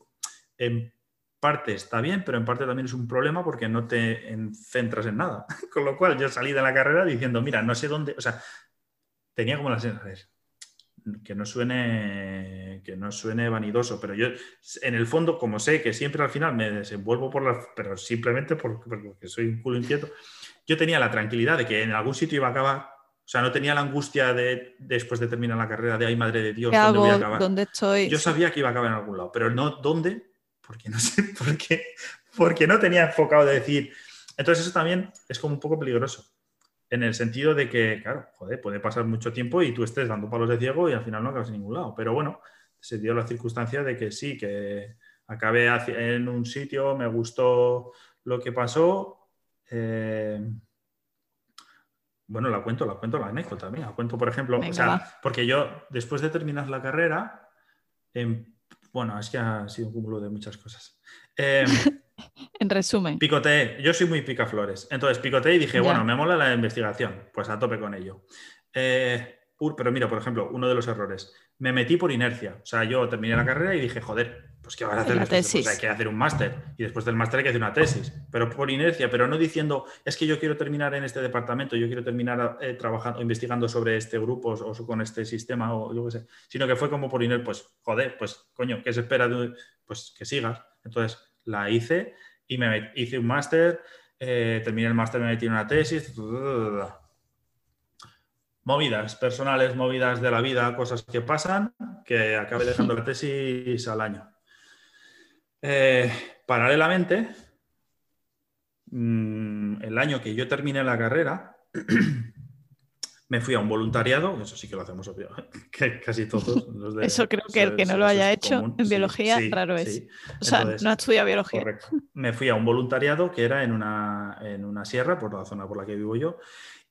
en parte está bien, pero en parte también es un problema porque no te centras en nada. Con lo cual yo salí de la carrera diciendo, mira, no sé dónde, o sea, tenía como la sensación, que no suene que no suene vanidoso, pero yo en el fondo, como sé que siempre al final me desenvuelvo por la, pero simplemente porque soy un culo inquieto, yo tenía la tranquilidad de que en algún sitio iba a acabar o sea, no tenía la angustia de después de terminar la carrera de ay madre de Dios, ¿dónde voy a acabar? ¿Dónde estoy? Yo sabía que iba a acabar en algún lado, pero no dónde, porque no sé por qué, porque no tenía enfocado de decir. Entonces, eso también es como un poco peligroso. En el sentido de que, claro, joder, puede pasar mucho tiempo y tú estés dando palos de ciego y al final no acabas en ningún lado. Pero bueno, se dio la circunstancia de que sí, que acabé en un sitio, me gustó lo que pasó. Eh, bueno, la cuento, la cuento la anécdota también. La cuento, por ejemplo, o sea, porque yo después de terminar la carrera, em, bueno, es que ha sido un cúmulo de muchas cosas. Em, en resumen. Picoteé, yo soy muy picaflores. Entonces picoteé y dije, bueno, me mola la investigación, pues a tope con ello. Eh, pero mira, por ejemplo, uno de los errores. Me metí por inercia. O sea, yo terminé la carrera y dije, joder, pues ¿qué vas a hacer? La tesis. Pues hay que hacer un máster. Y después del máster hay que hacer una tesis. Pero por inercia, pero no diciendo, es que yo quiero terminar en este departamento, yo quiero terminar eh, trabajando, investigando sobre este grupo o, con este sistema o yo qué sé. Sino que fue como por inercia, pues joder, pues coño, ¿qué se espera de Pues que sigas. Entonces la hice y me hice un máster, eh, terminé el máster, me metí en una tesis movidas personales, movidas de la vida, cosas que pasan, que acabé dejando la tesis al año. Eh, paralelamente, mm, el año que yo terminé la carrera, me fui a un voluntariado, eso sí que lo hacemos obvio, que casi todos. eso creo que el que no lo haya hecho en biología, raro es. O sea, no ha estudiado biología. Correcto. Me fui a un voluntariado que era en una, en una sierra, por la zona por la que vivo yo,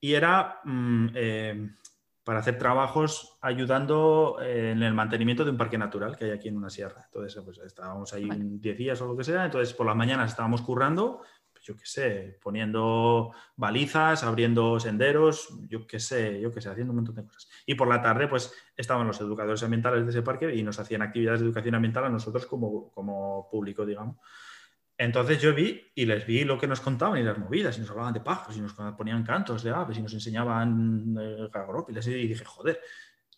y era mm, eh, para hacer trabajos ayudando en el mantenimiento de un parque natural que hay aquí en una sierra. Entonces, pues estábamos ahí 10 días o lo que sea, entonces por las mañanas estábamos currando, pues, yo qué sé, poniendo balizas, abriendo senderos, yo qué sé, yo qué sé, haciendo un montón de cosas. Y por la tarde, pues estaban los educadores ambientales de ese parque y nos hacían actividades de educación ambiental a nosotros como, como público, digamos. Entonces yo vi y les vi lo que nos contaban y las movidas, y nos hablaban de pájaros, y nos ponían cantos de aves, y nos enseñaban eh, y dije, joder,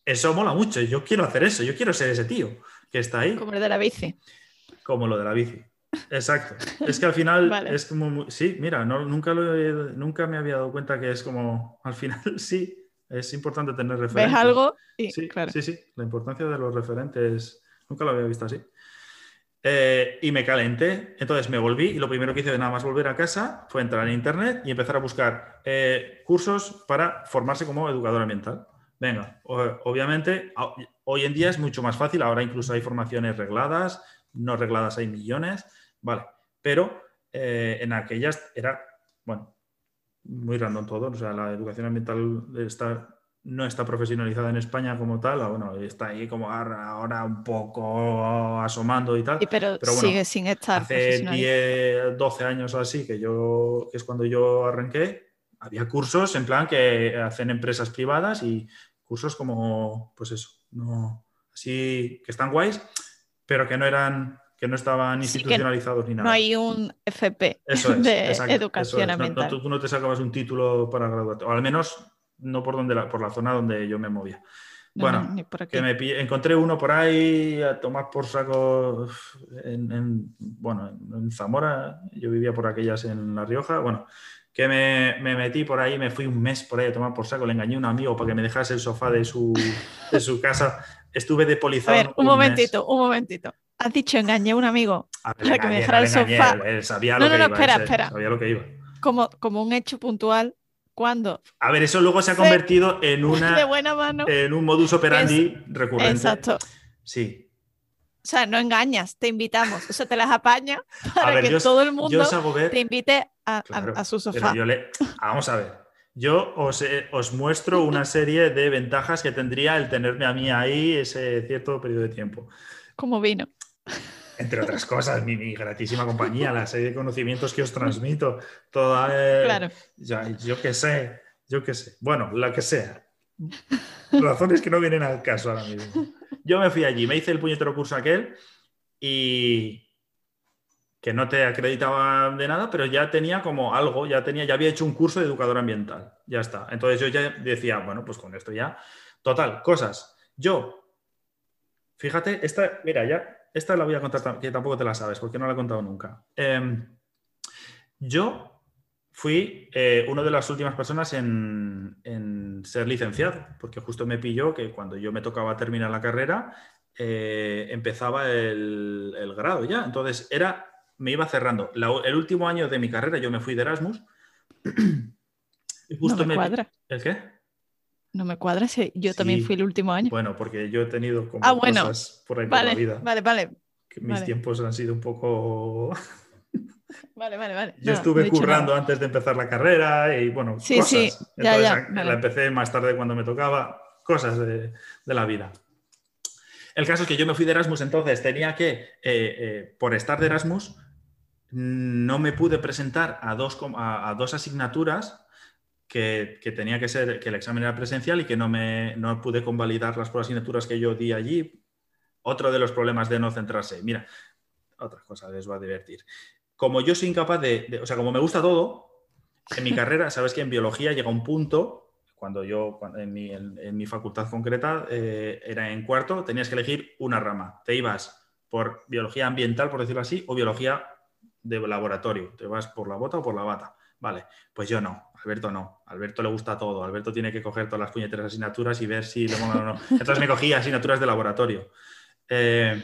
eso mola mucho, yo quiero hacer eso, yo quiero ser ese tío que está ahí. Como lo de la bici. Como lo de la bici. Exacto. Es que al final es como... sí, mira, no, nunca, lo nunca me había dado cuenta que es como, al final sí, es importante tener referentes. ¿Ves algo? sí, claro. sí, sí, la importancia de los referentes, nunca lo había visto así. Eh, y me calenté. Entonces me volví y lo primero que hice de nada más volver a casa fue entrar en internet y empezar a buscar eh, cursos para formarse como educador ambiental. Venga, obviamente hoy en día es mucho más fácil, ahora incluso hay formaciones regladas, no regladas hay millones, vale, pero eh, en aquellas era, bueno, muy random todo, o sea, la educación ambiental está no está profesionalizada en España como tal, bueno, está ahí como ahora un poco asomando y tal. pero, sigue sin estar. Hace 10, 12 años o así, que, yo, que es cuando yo arranqué, había cursos en plan que hacen empresas privadas y cursos como, pues eso, no, así que están guays, pero que no eran que no estaban institucionalizados ni nada. No hay un FP de educación ambiental. tú no te sacabas un título para graduarte, o al menos no por, donde la, por la zona donde yo me movía. Bueno, que me encontré uno por ahí a tomar por saco en, bueno, en Zamora, yo vivía por aquellas en La Rioja, bueno, que me, metí por ahí, me fui un mes por ahí a tomar por saco, le engañé a un amigo para que me dejase el sofá de su, de su casa, estuve depolizado. A ver, un, momentito, un momentito. Has dicho engañé a un amigo para que me dejara el sofá. sabía lo no, que no, espera, espera. Sabía lo que iba. Como, como un hecho puntual, ¿Cuándo? A ver, eso luego se ha convertido en una en un modus operandi recurrente. Exacto. Sí. O sea, no engañas, te invitamos. O sea, te las apaña para que todo el mundo te invite a, su sofá. vamos a ver. Yo os, os, muestro una serie de ventajas que tendría el tenerme a mí ahí ese cierto periodo de tiempo. Como vino entre otras cosas, mi, gratísima compañía, la serie de conocimientos que os transmito, toda... Eh, claro. yo qué sé, yo qué sé. Bueno, la que sea. Razones que no vienen al caso ahora mismo. Yo me fui allí, me hice el puñetero curso aquel y que no te acreditaba de nada, pero ya tenía como algo, ya tenía, ya había hecho un curso de educador ambiental, ya está. Entonces yo ya decía, bueno, pues con esto ya, total, cosas. Yo, fíjate, esta, mira, ya, esta la voy a contar, que tampoco te la sabes, porque no la he contado nunca. Em, yo fui eh, una de las últimas personas en, ser licenciado, porque justo me pilló que cuando yo me tocaba terminar la carrera, eh, empezaba el, el grado ya. Entonces era me iba cerrando. el último año de mi carrera yo me fui de Erasmus. y justo no me. ¿El qué? No me cuadra si yo también fui el último año. Bueno, porque yo he tenido como ah, cosas por ahí por la vida. Vale, vale. mis tiempos han sido un poco. vale, vale, vale. Yo estuve currando antes de empezar la carrera y bueno, sí, cosas. Sí, ya, ya, la empecé más tarde cuando me tocaba, cosas de, de la vida. El caso es que yo me fui de Erasmus, entonces tenía que, eh, eh, por estar de Erasmus, no me pude presentar a dos, a, dos asignaturas que, tenía que ser, que el examen era presencial y que no, me, no pude convalidar las asignaturas que yo di allí. Otro de los problemas de no centrarse. Mira, otra cosa les voy a divertir. Como yo soy incapaz de, o sea, como me gusta todo, en mi carrera, sabes que en biología llega un punto cuando yo, en, mi, facultad concreta, eh, era en cuarto, tenías que elegir una rama. Te ibas por biología ambiental, por decirlo así, o biología de laboratorio. Te vas por la bota o por la bata. Vale, pues yo no. Alberto no. Alberto le gusta todo. Alberto tiene que coger todas las puñeteras asignaturas y ver si le mola o no. Entonces me cogí asignaturas de laboratorio. Eh,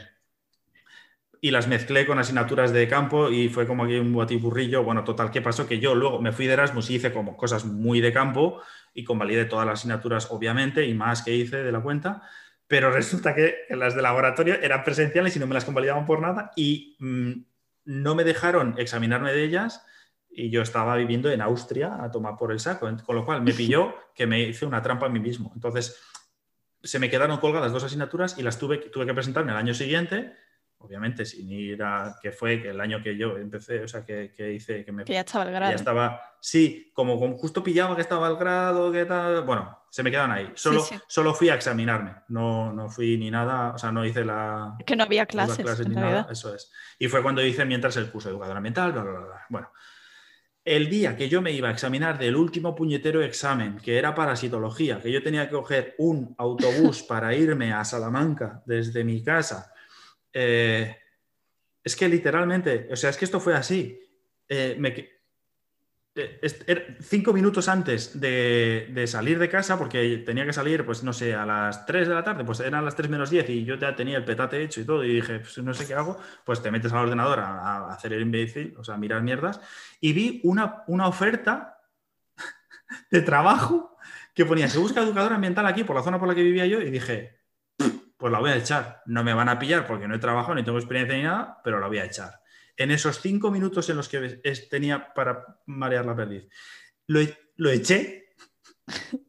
y las mezclé con asignaturas de campo y fue como aquí un batiburrillo. Bueno, total, ¿qué pasó? Que yo luego me fui de Erasmus y hice como cosas muy de campo y convalidé todas las asignaturas, obviamente, y más que hice de la cuenta. Pero resulta que las de laboratorio eran presenciales y no me las convalidaban por nada y mm, no me dejaron examinarme de ellas y yo estaba viviendo en Austria a tomar por el saco, con lo cual me pilló que me hice una trampa a mí mismo. Entonces, se me quedaron colgadas dos asignaturas y las tuve, tuve que presentarme el año siguiente obviamente sin ir a, que fue el año que yo empecé, o sea, que, hice, que me... Que ya estaba el grado. Ya estaba, sí, como, justo pillaba que estaba el grado, que tal, bueno, se me quedaron ahí. Solo, solo fui a examinarme, no, no fui ni nada, o sea, no hice la... que no había clases, ni nada, eso es. Y fue cuando hice mientras el curso de educador ambiental, bla, bla, bla. Bueno, el día que yo me iba a examinar del último puñetero examen, que era parasitología, que yo tenía que coger un autobús para irme a Salamanca desde mi casa eh, es que literalmente, o sea, es que esto fue así. Eh, er, cinco minutos antes de, salir de casa, porque tenía que salir, pues no sé, a las 3 de la tarde, pues eran las 3 menos 10 y yo ya tenía el petate hecho y todo, y dije, pues no sé qué hago, pues te metes al ordenador a, hacer el imbécil, o sea, a mirar mierdas, y vi una, una oferta de trabajo que ponía, se busca educador ambiental aquí, por la zona por la que vivía yo, y dije, pues la voy a echar. No me van a pillar porque no he trabajado ni tengo experiencia ni nada, pero la voy a echar. En esos cinco minutos en los que tenía para marear la perdiz, lo, lo eché.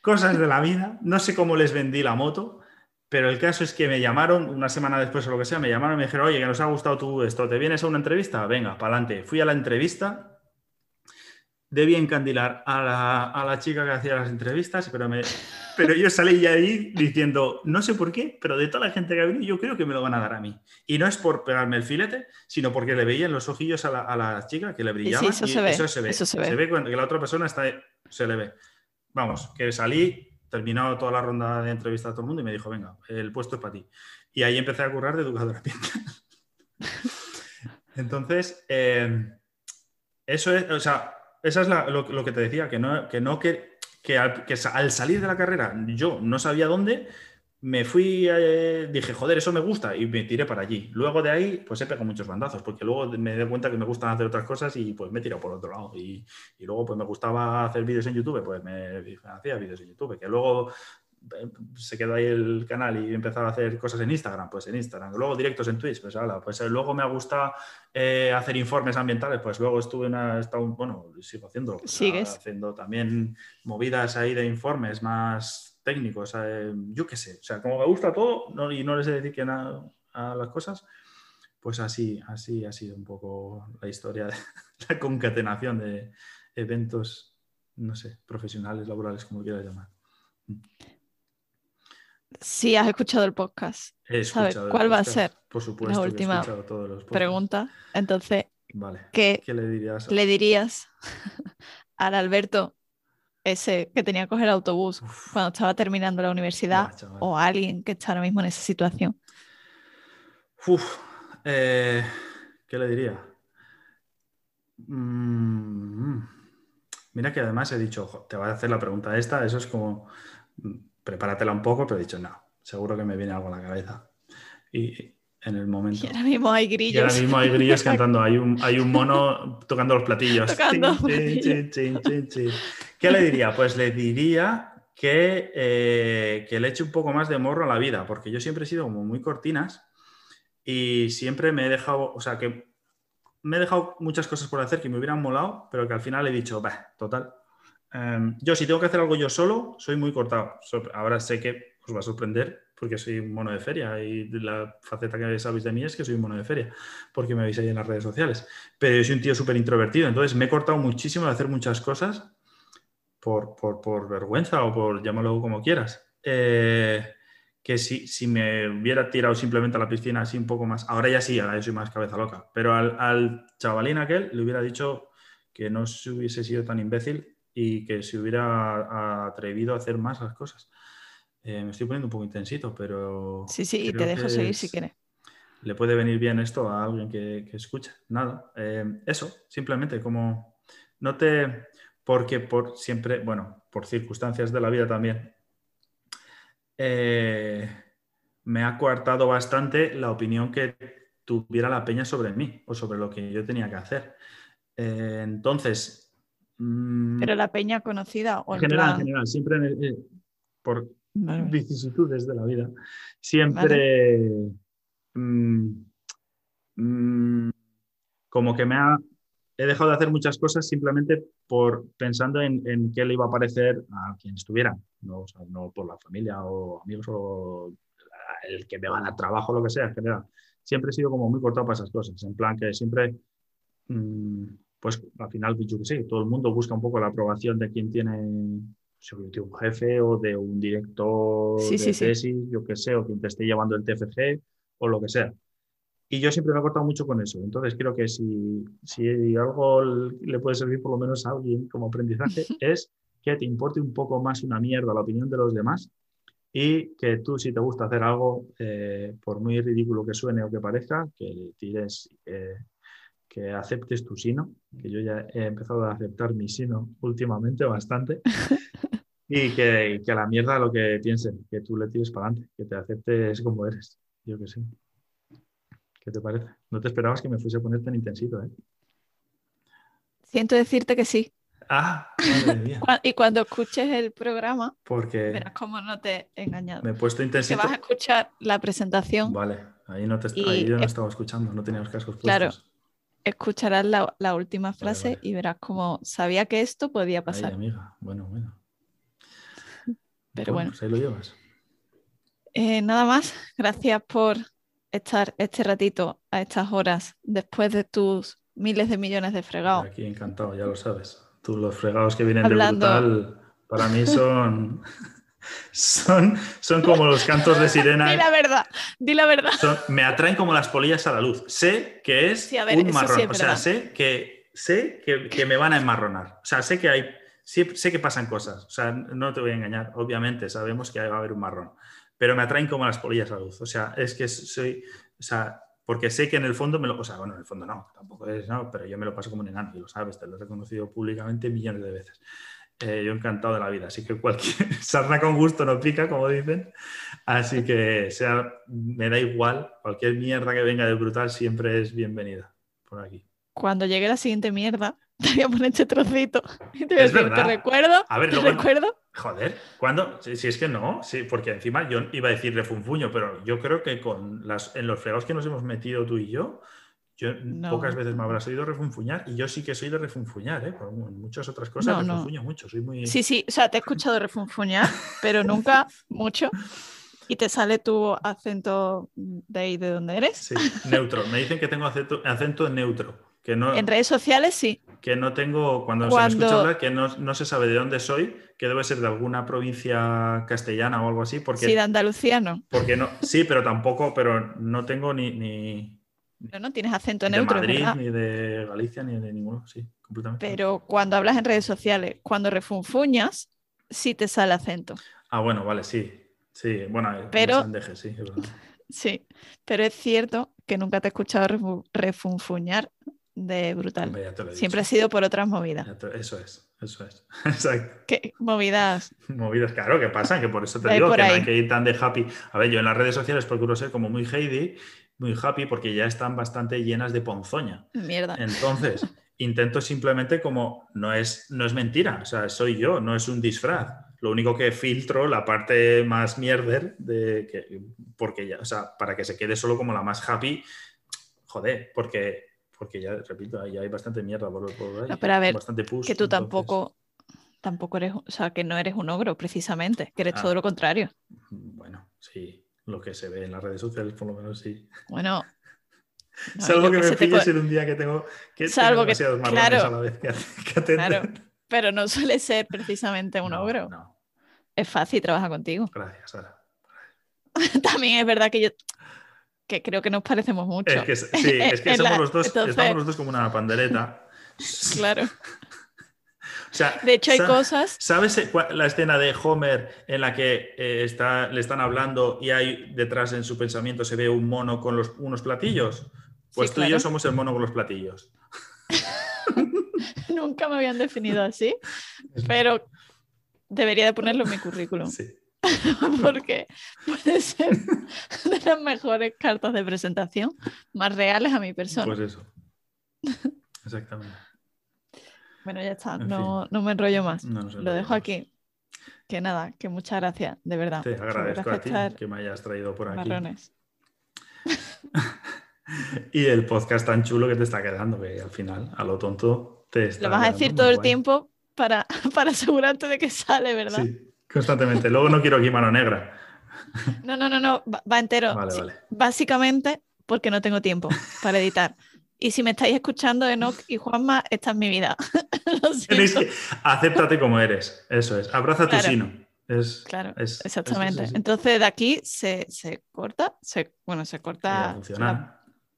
Cosas de la vida. No sé cómo les vendí la moto, pero el caso es que me llamaron una semana después o lo que sea, me llamaron y me dijeron, oye, que nos ha gustado tú esto, ¿te vienes a una entrevista? Venga, para adelante. Fui a la entrevista debía encandilar a la, chica que hacía las entrevistas, pero, me, pero yo salí ya ahí diciendo, no sé por qué, pero de toda la gente que ha venido, yo creo que me lo van a dar a mí. Y no es por pegarme el filete, sino porque le veía en los ojillos a la, chica que le brillaba. eso, se ve, eso, se ve, se ve. cuando la otra persona está, se le ve. Vamos, que salí, terminado toda la ronda de entrevista a todo el mundo y me dijo, venga, el puesto es para ti. Y ahí empecé a currar de educador ambiental. Entonces, eh, eso es, o sea, esa es lo, que te decía, que no, que, no que, que, al, salir de la carrera yo no sabía dónde, me fui, eh, dije, joder, eso me gusta y me tiré para allí. Luego de ahí, pues he pegado muchos bandazos, porque luego me di cuenta que me gustan hacer otras cosas y pues me he tirado por otro lado. Y, y luego pues me gustaba hacer vídeos en YouTube, pues me hacía vídeos en YouTube, que luego se quedó ahí el canal y empezaba a hacer cosas en Instagram, pues en Instagram. Luego directos en Twitch, pues ahora, pues eh, luego me ha gustado eh, hacer informes ambientales, pues luego estuve en una, bueno, sigo haciendo, haciendo también movidas ahí de informes más técnicos, eh, yo qué sé, o sea, como me gusta todo y no les he decir que nada a las cosas, pues así, así ha sido un poco la historia de la concatenación de eventos, no sé, profesionales, laborales, como quieras llamar. Si has escuchado el podcast, He ¿sabes escuchado el cuál va a ser Por supuesto, que he última todos los pregunta? Entonces, Vale. ¿qué ¿Qué le dirías? le dirías al Alberto, ese que tenía que coger el autobús Uf, cuando estaba terminando la universidad, o a alguien que está ahora mismo en esa situación? Uf, eh, ¿qué le diría? Mm, mira que además he dicho, "Ojo, te voy a hacer la pregunta esta, eso es como, mm, prepáratela un poco, pero he dicho, no, seguro que me viene algo a la cabeza. Y en el momento... Y ahora mismo hay Y grillos. ahora mismo hay grillos cantando, hay un, hay un mono tocando los platillos. Tocando chin, chin, chin. ¿Qué le diría? Pues le diría que, eh, que le eche un poco más de morro a la vida, porque yo siempre he sido como muy cortinas y siempre me he dejado, o sea, que me he dejado muchas cosas por hacer que me hubieran molado, pero que al final he dicho, bah, total. Em, yo si tengo que hacer algo yo solo, soy muy cortado. Ahora sé que os va a sorprender porque soy un mono de feria y la faceta que sabéis de mí es que soy un mono de feria porque me veis ahí en las redes sociales. Pero yo soy un tío súper introvertido, entonces me he cortado muchísimo de hacer muchas cosas por, por- por vergüenza o por llámalo como quieras. Eh, que si, si me hubiera tirado simplemente a la piscina así un poco más, ahora ya sí, ahora yo soy más cabeza loca, pero al chavalín aquel le hubiera dicho que no se hubiese sido tan imbécil y que se hubiera atrevido a hacer más las cosas. Eh, me estoy poniendo un poco intensito, pero... Sí, sí, y te dejo seguir si es- quieres. le puede venir bien esto a alguien que, que escuche. Nada, eh, eso, simplemente como no te, porque por siempre, bueno, por circunstancias de la vida también, eh, me ha coartado bastante la opinión que tuviera la peña sobre mí o sobre lo que yo tenía que hacer. Entonces, Pero la peña conocida o en en general, en plan... general, siempre en el- eh, por, Vale, vicisitudes de la vida. Siempre mm, mm, como que me ha he dejado de hacer muchas cosas simplemente por pensando en, en qué le iba a parecer a quien estuviera, no, O sea, no por la familia o amigos o el que me van a trabajo, lo que sea, en general. Siempre he sido como muy cortado para esas cosas, en plan que siempre, mm, pues al final, yo sé, todo el mundo busca un poco la aprobación de quien tiene si de un jefe o de un director Sí, de sí, sí. tesis, yo qué sé, o quien te esté llevando el TFG o lo que sea. Y yo siempre me he cortado mucho con eso. Entonces creo que si, si algo le puede servir por lo menos a alguien como aprendizaje es que te importe un poco más una mierda la opinión de los demás y que tú si te gusta hacer algo, eh, por muy ridículo que suene o que parezca, que tires, eh, que aceptes tu sino, que yo ya he empezado a aceptar mi sino últimamente bastante. Y que, que a la mierda lo que piensen, que tú le tires para adelante, que te aceptes como eres. Yo que sé. ¿Qué te parece? No te esperabas que me fuese a poner tan intensito, ¿eh? Siento decirte que sí. Ah, madre mía. Y cuando escuches el programa, Porque verás cómo no te he engañado. me he puesto Que intensito. vas a escuchar la presentación, Vale, ahí, no te, ahí yo no es- estaba escuchando, no tenía los cascos puestos. Claro. Escucharás la, la última frase vale. y verás cómo sabía que esto podía pasar. amiga. Bueno, bueno. Pero bueno. Pues ahí lo llevas. Eh, nada más, gracias por estar este ratito a estas horas después de tus miles de millones de fregados. Aquí encantado, ya lo sabes. Tú, los fregados que vienen Hablando. de brutal, para mí son, son, son como los cantos de sirena. Di la verdad, di la verdad. Son- me atraen como las polillas a la luz. Sé que es Sí, ver, un sí marrón. es o sea, sé que sé que, que me van a enmarronar. O sea, sé que hay, sí- sé que pasan cosas. O sea, no te voy a engañar. Obviamente sabemos que va a haber un marrón. Pero me atraen como las polillas a la luz. O sea, es que soy, o sea, porque sé que en el fondo me lo, o sea, bueno, en el fondo no, tampoco es, no, pero yo me lo paso como un enano y lo sabes, te lo he reconocido públicamente millones de veces. Eh, yo encantado de la vida, así que cualquier sarna con gusto no pica, como dicen. Así que sea, me da igual, cualquier mierda que venga de brutal siempre es bienvenida por aquí. Cuando llegue la siguiente mierda, te voy a poner este trocito te voy a Es decir, verdad. te recuerdo, A ver, te luego- recuerdo. Joder, ¿cuándo? Si, si es que no, sí, porque encima yo iba a decir refunfuño, pero yo creo que con las, en los fregados que nos hemos metido tú y yo, yo No. pocas veces me habrás oído refunfuñar y yo sí que soy de refunfuñar, ¿eh? Por muchas otras cosas No, no. refunfuño mucho, soy muy... Sí, sí, o sea, te he escuchado refunfuñar, pero nunca mucho. Y te sale tu acento de ahí de donde eres. Sí, neutro. Me dicen que tengo acento, acento neutro, que no, En redes sociales sí. que no tengo, cuando, se me escucha hablar, que no, no, se sabe de dónde soy, que debe ser de alguna provincia castellana o algo así. Porque, sí, de Andalucía no. Porque no, sí, pero tampoco, pero no tengo ni... ni no, no tienes acento de neutro. Madrid, ni de Galicia, ni de ninguno, sí, completamente. Pero cuando hablas en redes sociales, cuando refunfuñas, sí te sale acento. Ah, bueno, vale, sí. Sí, bueno, pero, sandeje, sí, es verdad. Sí, pero es cierto que nunca te he escuchado refunfuñar de brutal. Siempre ha sido por otras movidas. Eso es, eso es. Exacto. ¿Qué movidas? Movidas, claro, que pasan, que por eso te digo que no hay que ir tan de happy. A ver, yo en las redes sociales procuro ser como muy Heidi, muy happy, porque ya están bastante llenas de ponzoña. Mierda. Entonces, intento simplemente como, no es, no es mentira, o sea, soy yo, no es un disfraz. Lo único que filtro la parte más mierder de que, porque ya, o sea, para que se quede solo como la más happy, joder, porque porque ya, repito, ya hay bastante mierda por, por ahí. pero a ver, que tú tampoco, tampoco eres, o sea, que no eres un ogro, precisamente, que eres ah. todo lo contrario. Bueno, sí, lo que se ve en las redes sociales, por lo menos sí. Bueno. Salvo que, me pilles en un día que tengo que Salvo demasiados que, claro, a la vez que, Claro, pero no suele ser precisamente un ogro. No. Es fácil trabajar contigo. Gracias, Sara. También es verdad que yo que creo que nos parecemos mucho. Es que, sí, es que somos los dos, estamos los dos como una pandereta. Claro. De hecho, hay cosas. ¿Sabes la escena de Homer en la que eh, está, le están hablando y hay detrás en su pensamiento se ve un mono con los, unos platillos? Pues tú y yo somos el mono con los platillos. Nunca me habían definido así, pero debería de ponerlo en mi currículum. Sí. porque puede ser de las mejores cartas de presentación más reales a mi persona. Pues eso. Exactamente. Bueno, ya está, no, me enrollo más. Lo dejo aquí. Que nada, que muchas gracias, de verdad. Te agradezco a ti que me hayas traído por aquí. y el podcast tan chulo que te está quedando, que al final, a lo tonto, te está. Lo vas a decir todo el tiempo para, para asegurarte de que sale, ¿verdad? Sí. Constantemente. Luego no quiero aquí mano negra. No, no, no, no, va entero. Vale, vale. Básicamente porque no tengo tiempo para editar. Y si me estáis escuchando, Enoch y Juanma, esta es mi vida. acéptate como eres. Eso es. Abraza tu sino. Es, claro, exactamente. Entonces de aquí se, corta, se, bueno, se corta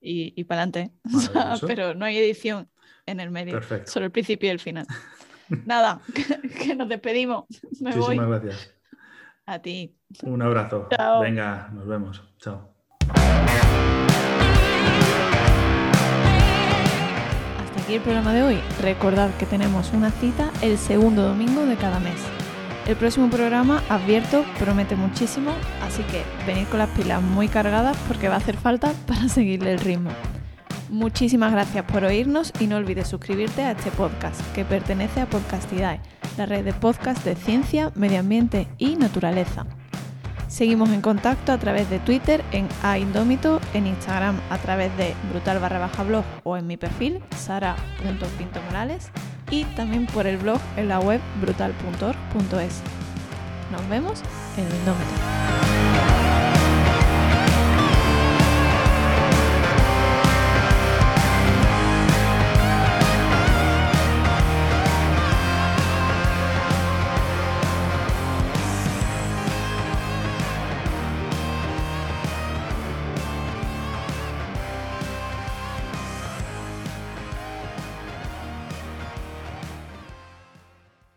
y, y, para adelante. pero no hay edición en el medio. Perfecto. Solo el principio y el final. Nada, que, nos despedimos. Muchísimas gracias. A ti. Un abrazo. Venga, nos vemos. Chao. Aquí el programa de hoy. Recordad que tenemos una cita el segundo domingo de cada mes. El próximo programa, advierto, promete muchísimo, así que venid con las pilas muy cargadas porque va a hacer falta para seguirle el ritmo. Muchísimas gracias por oírnos y no olvides suscribirte a este podcast que pertenece a Podcastidae, la red de podcast de ciencia, medio ambiente y naturaleza. Seguimos en contacto a través de Twitter en aindómito, en Instagram a través de brutal barra baja blog o en mi perfil sara.pintomorales y también por el blog en la web brutal.org.es. Nos vemos en Indómito.